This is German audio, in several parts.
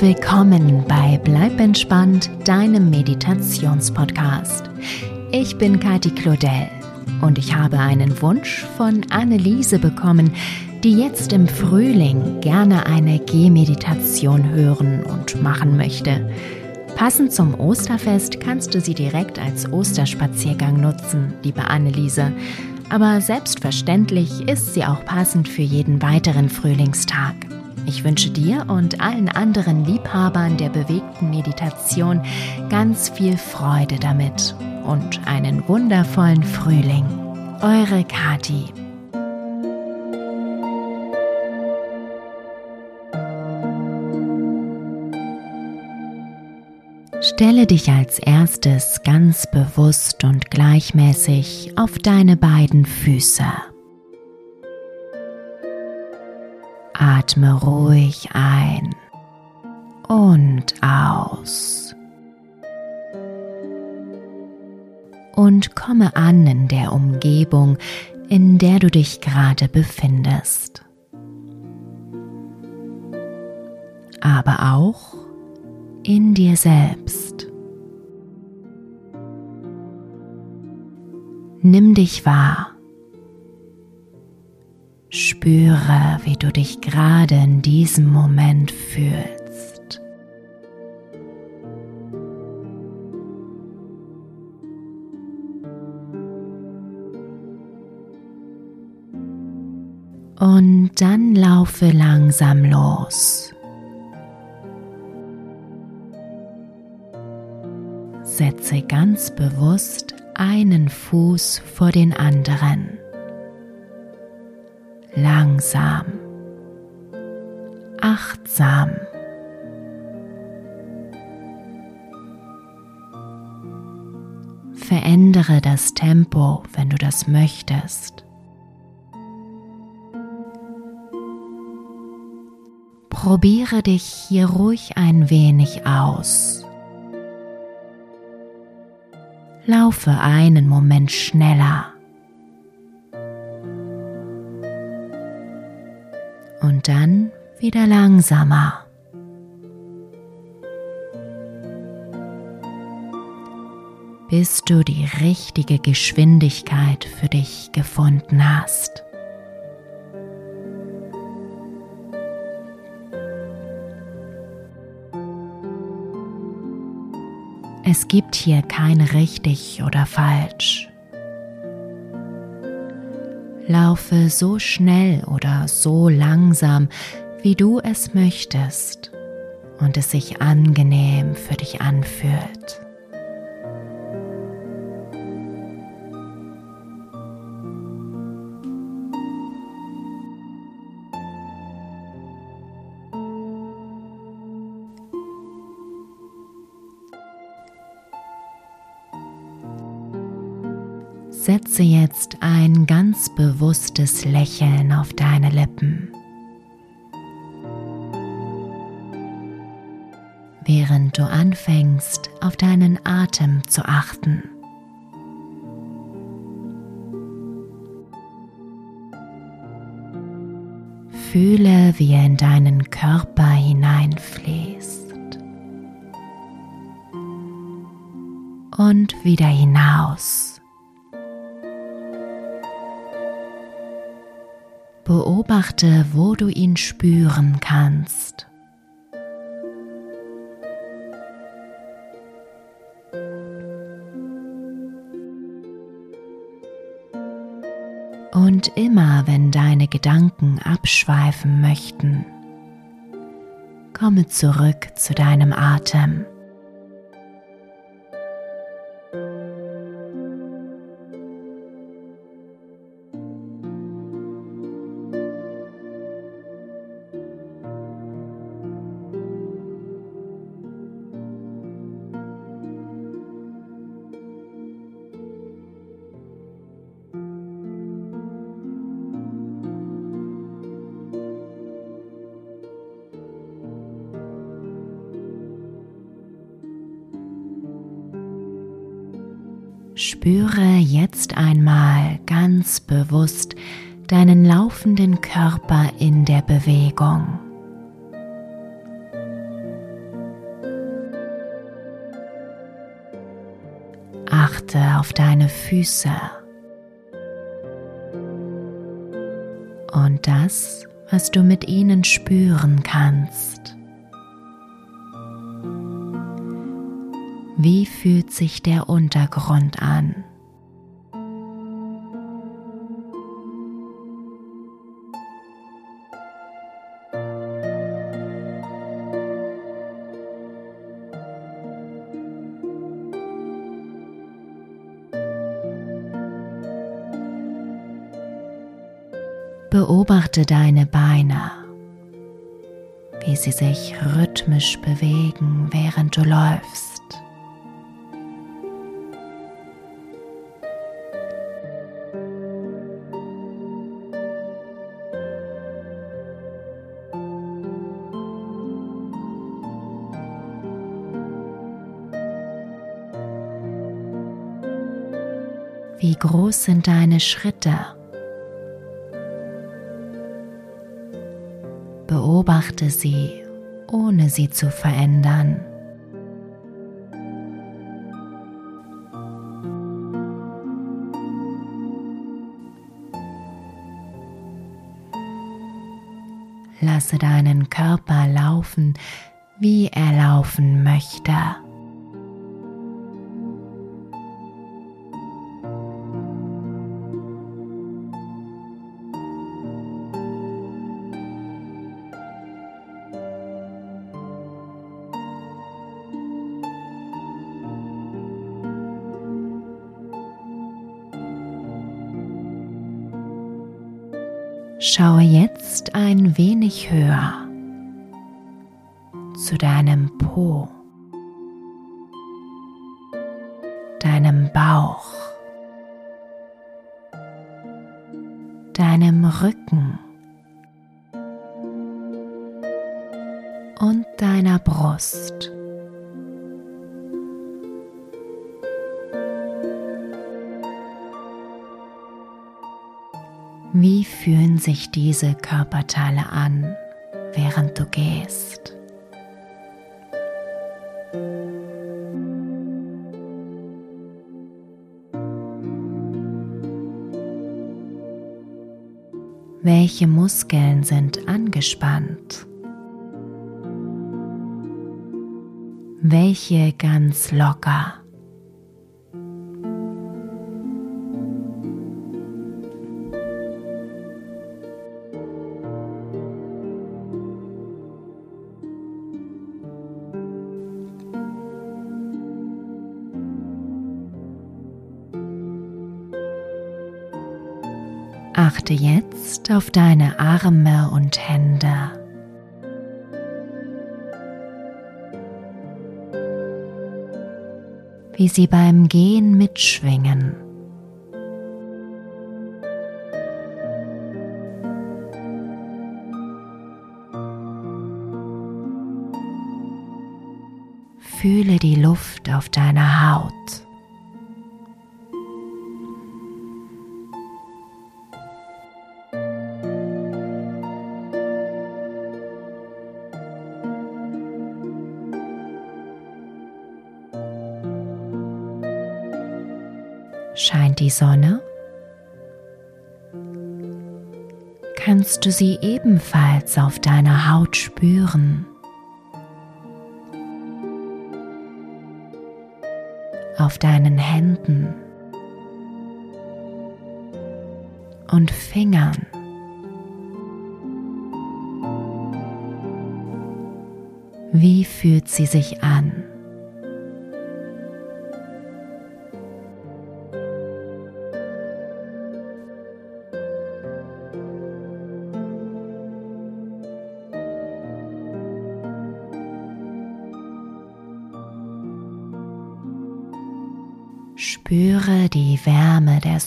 willkommen bei Bleib entspannt, deinem Meditationspodcast. Ich bin Kati Claudel und ich habe einen Wunsch von Anneliese bekommen, die jetzt im Frühling gerne eine Gehmeditation hören und machen möchte. Passend zum Osterfest kannst du sie direkt als Osterspaziergang nutzen, liebe Anneliese. Aber selbstverständlich ist sie auch passend für jeden weiteren Frühlingstag. Ich wünsche dir und allen anderen Liebhabern der bewegten Meditation ganz viel Freude damit und einen wundervollen Frühling. Eure Kati. Stelle dich als erstes ganz bewusst und gleichmäßig auf deine beiden Füße. Atme ruhig ein und aus. Und komme an in der Umgebung, in der du dich gerade befindest. Aber auch in dir selbst. Nimm dich wahr. Spüre, wie du dich gerade in diesem Moment fühlst. Und dann laufe langsam los. Setze ganz bewusst einen Fuß vor den anderen langsam, achtsam. Verändere das Tempo, wenn du das möchtest. Probiere dich hier ruhig ein wenig aus. Laufe einen Moment schneller. Dann wieder langsamer. bis du die richtige Geschwindigkeit für dich gefunden hast. Es gibt hier kein richtig oder falsch. Laufe so schnell oder so langsam, wie du es möchtest und es sich angenehm für dich anfühlt. Lächeln auf deine Lippen. Während du anfängst, auf deinen Atem zu achten. Fühle, wie er in deinen Körper hineinfließt und wieder hinaus. Beobachte, wo du ihn spüren kannst. Und immer wenn deine Gedanken abschweifen möchten, komme zurück zu deinem Atem. Spüre jetzt einmal ganz bewusst deinen laufenden Körper in der Bewegung. Achte auf deine Füße und das, was du mit ihnen spüren kannst. Wie fühlt sich der Untergrund an? Beobachte deine Beine, wie sie sich rhythmisch bewegen, während du läufst. Groß sind deine Schritte? Beobachte sie, ohne sie zu verändern. Lasse deinen Körper laufen, wie er laufen möchte. Zu deinem Po, deinem Bauch, deinem Rücken und deiner Brust. Wie fühlen sich diese Körperteile an, während du gehst? Welche Muskeln sind angespannt? Welche ganz locker? Achte jetzt auf deine Arme und Hände. Wie sie beim Gehen mitschwingen. Fühle die Luft auf deiner Haut. Die Sonne? Kannst du sie ebenfalls auf deiner Haut spüren? Auf deinen Händen und Fingern. Wie fühlt sie sich an?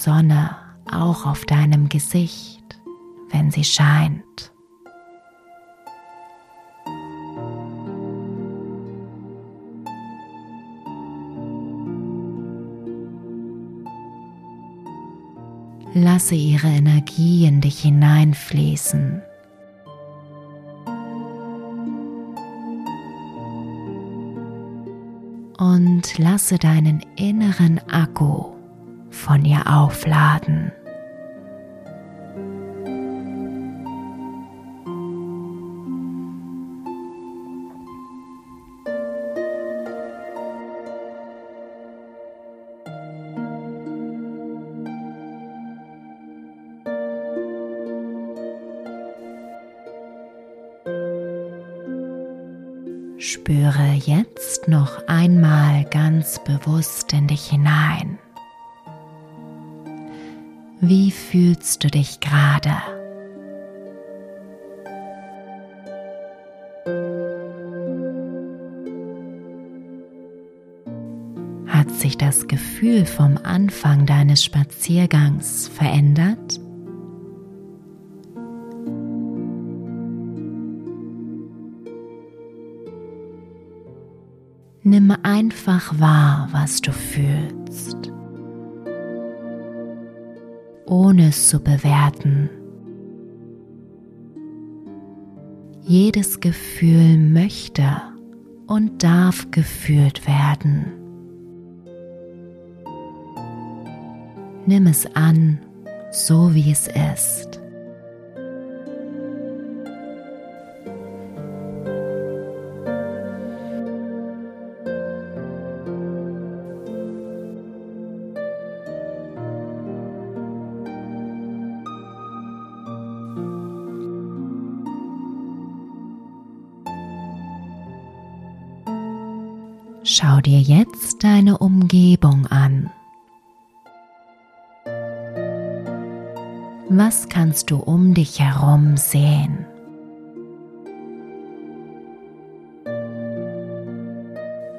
Sonne auch auf deinem Gesicht, wenn sie scheint. Lasse ihre Energie in dich hineinfließen. Und lasse deinen inneren Akku von ihr aufladen. Spüre jetzt noch einmal ganz bewusst in dich hinein. Wie fühlst du dich gerade? Hat sich das Gefühl vom Anfang deines Spaziergangs verändert? Nimm einfach wahr, was du fühlst, ohne es zu bewerten. Jedes Gefühl möchte und darf gefühlt werden. Nimm es an, so wie es ist. Dir jetzt deine Umgebung an. Was kannst du um dich herum sehen?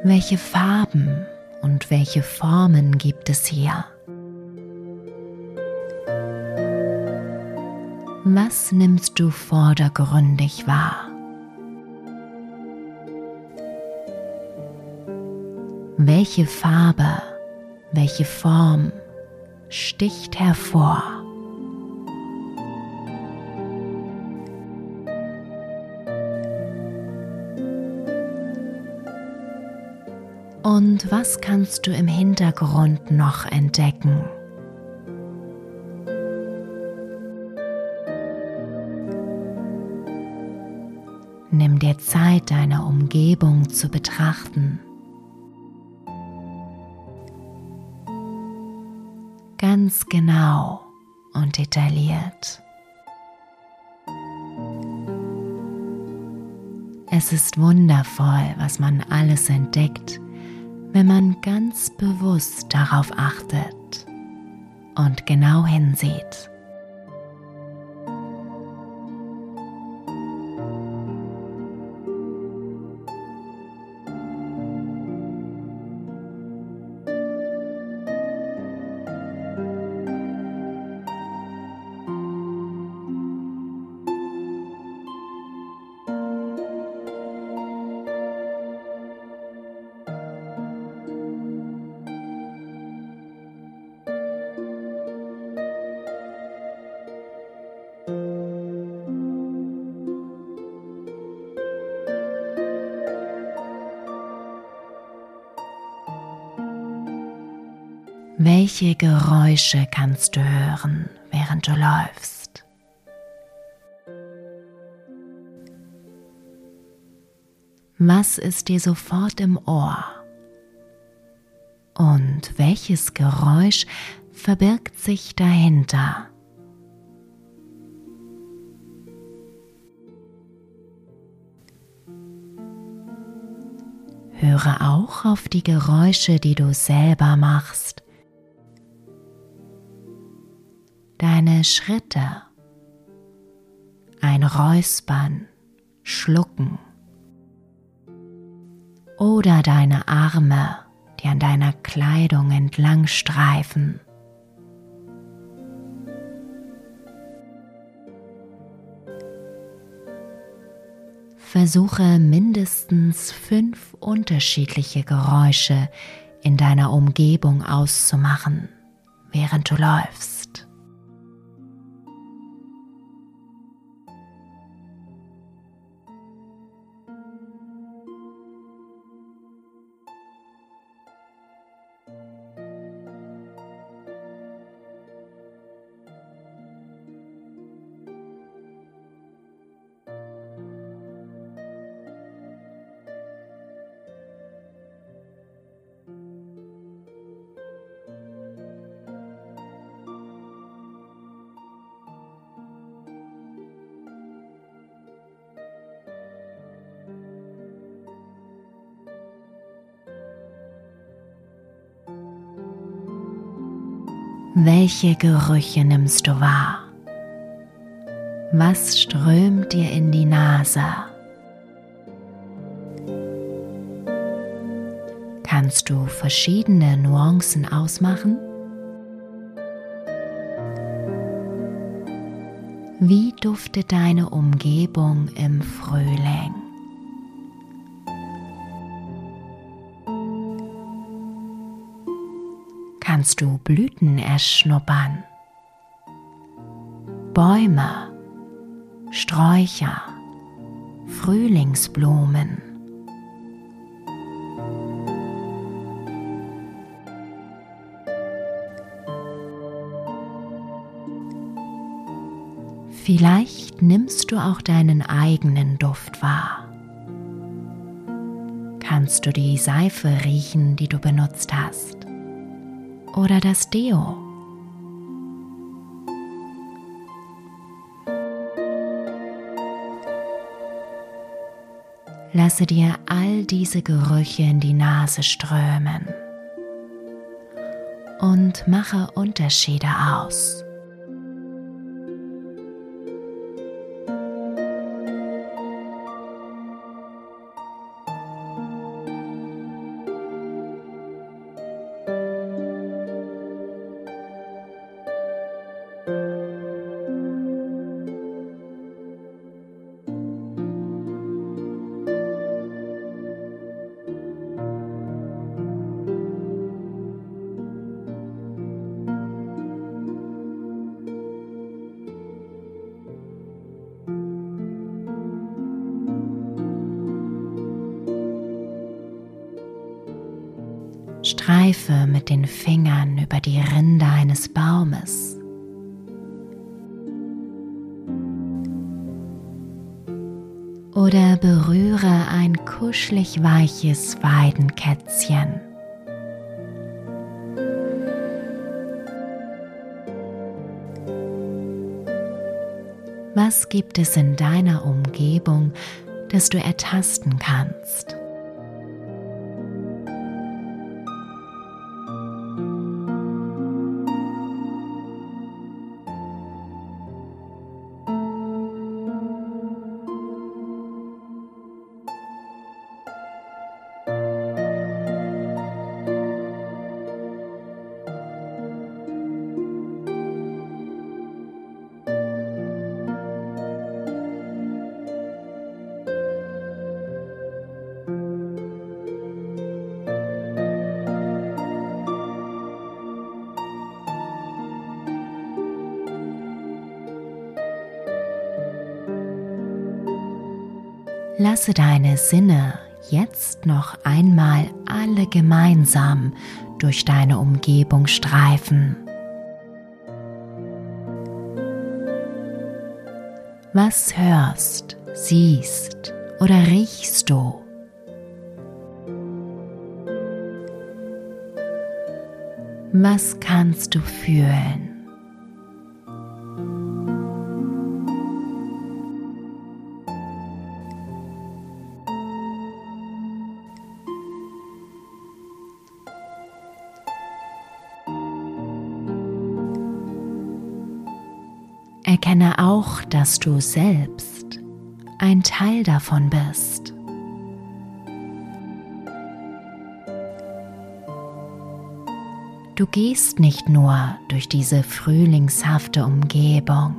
Welche Farben und welche Formen gibt es hier? Was nimmst du vordergründig wahr? Welche Farbe, welche Form sticht hervor? Und was kannst du im Hintergrund noch entdecken? Nimm dir Zeit, deine Umgebung zu betrachten. Ganz genau und detailliert. Es ist wundervoll, was man alles entdeckt, wenn man ganz bewusst darauf achtet und genau hinsieht. Welche Geräusche kannst du hören, während du läufst? Was ist dir sofort im Ohr? Und welches Geräusch verbirgt sich dahinter? Höre auch auf die Geräusche, die du selber machst deine Schritte, ein Räuspern, Schlucken oder deine Arme, die an deiner Kleidung entlang streifen. Versuche mindestens fünf unterschiedliche Geräusche in deiner Umgebung auszumachen, während du läufst. Welche Gerüche nimmst du wahr? Was strömt dir in die Nase? Kannst du verschiedene Nuancen ausmachen? Wie duftet deine Umgebung im Frühling? Kannst du Blüten erschnuppern? Bäume, Sträucher, Frühlingsblumen. Vielleicht nimmst du auch deinen eigenen Duft wahr. Kannst du die Seife riechen, die du benutzt hast? Oder das Deo? Lasse dir all diese Gerüche in die Nase strömen und mache Unterschiede aus. Streife mit den Fingern über die Rinde eines Baumes. Oder berühre ein kuschelig weiches Weidenkätzchen. Was gibt es in deiner Umgebung, das du ertasten kannst? Lasse deine Sinne jetzt noch einmal alle gemeinsam durch deine Umgebung streifen. Was hörst, siehst oder riechst du? Was kannst du fühlen? Erkenne auch, dass du selbst ein Teil davon bist. Du gehst nicht nur durch diese frühlingshafte Umgebung.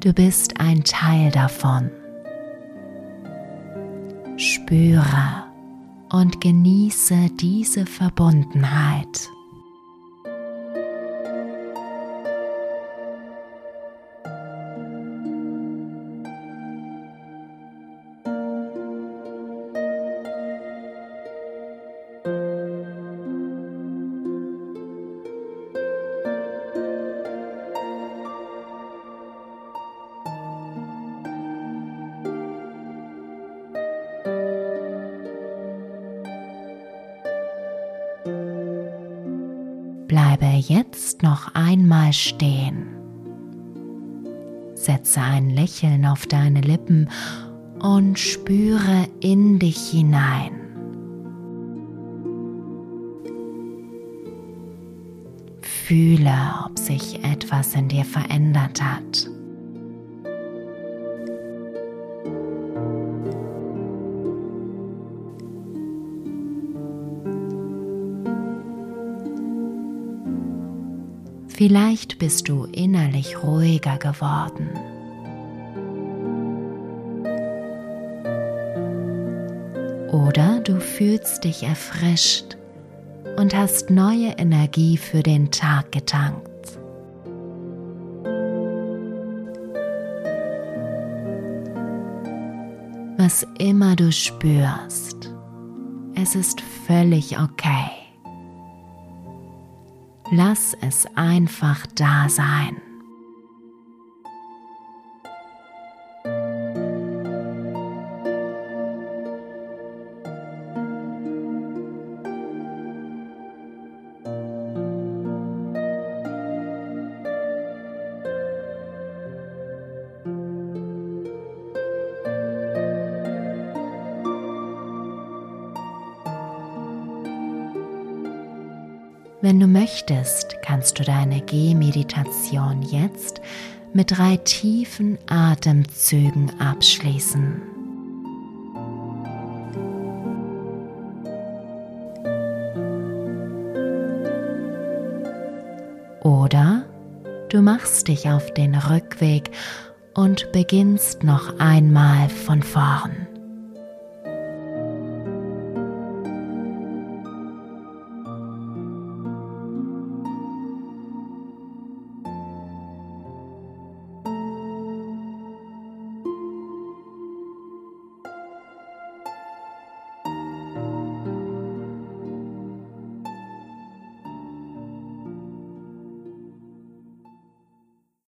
Du bist ein Teil davon. Spüre und genieße diese Verbundenheit. Einmal stehen. Setze ein Lächeln auf deine Lippen und spüre in dich hinein. Fühle, ob sich etwas in dir verändert hat. Vielleicht bist du innerlich ruhiger geworden. Oder du fühlst dich erfrischt und hast neue Energie für den Tag getankt. Was immer du spürst, es ist völlig okay. Lass es einfach da sein. Möchtest, kannst du deine Gehmeditation jetzt mit drei tiefen Atemzügen abschließen. Oder du machst dich auf den Rückweg und beginnst noch einmal von vorn.